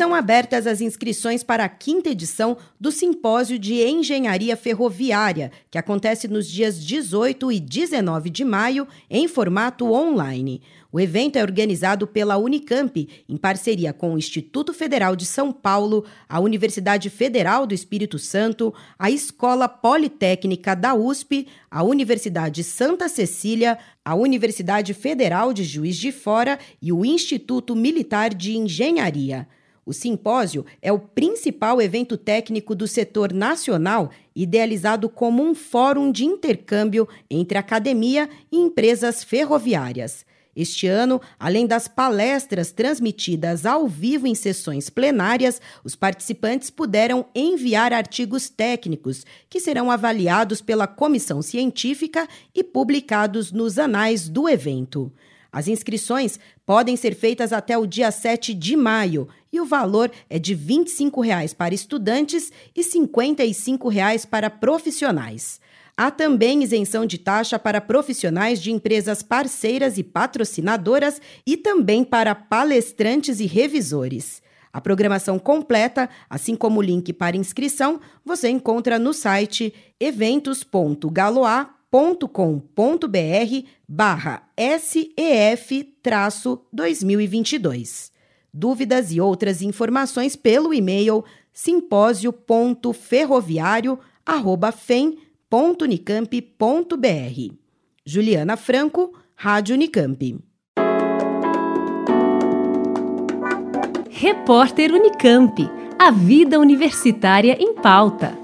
Estão abertas as inscrições para a quinta edição do Simpósio de Engenharia Ferroviária, que acontece nos dias 18 e 19 de maio, em formato online. O evento é organizado pela Unicamp, em parceria com o Instituto Federal de São Paulo, a Universidade Federal do Espírito Santo, a Escola Politécnica da USP, a Universidade Santa Cecília, a Universidade Federal de Juiz de Fora e o Instituto Militar de Engenharia. O simpósio é o principal evento técnico do setor nacional, idealizado como um fórum de intercâmbio entre academia e empresas ferroviárias. Este ano, além das palestras transmitidas ao vivo em sessões plenárias, os participantes puderam enviar artigos técnicos, que serão avaliados pela comissão científica e publicados nos anais do evento. As inscrições podem ser feitas até o dia 7 de maio e o valor é de R$ 25 para estudantes e R$ 55 para profissionais. Há também isenção de taxa para profissionais de empresas parceiras e patrocinadoras e também para palestrantes e revisores. A programação completa, assim como o link para inscrição, você encontra no site eventos.galoa.com.br barra SEF-2022. Dúvidas e outras informações pelo e-mail simpósio.ferroviário.fem.com www.unicamp.br. Juliana Franco, Rádio Unicamp. Repórter Unicamp. A vida universitária em pauta.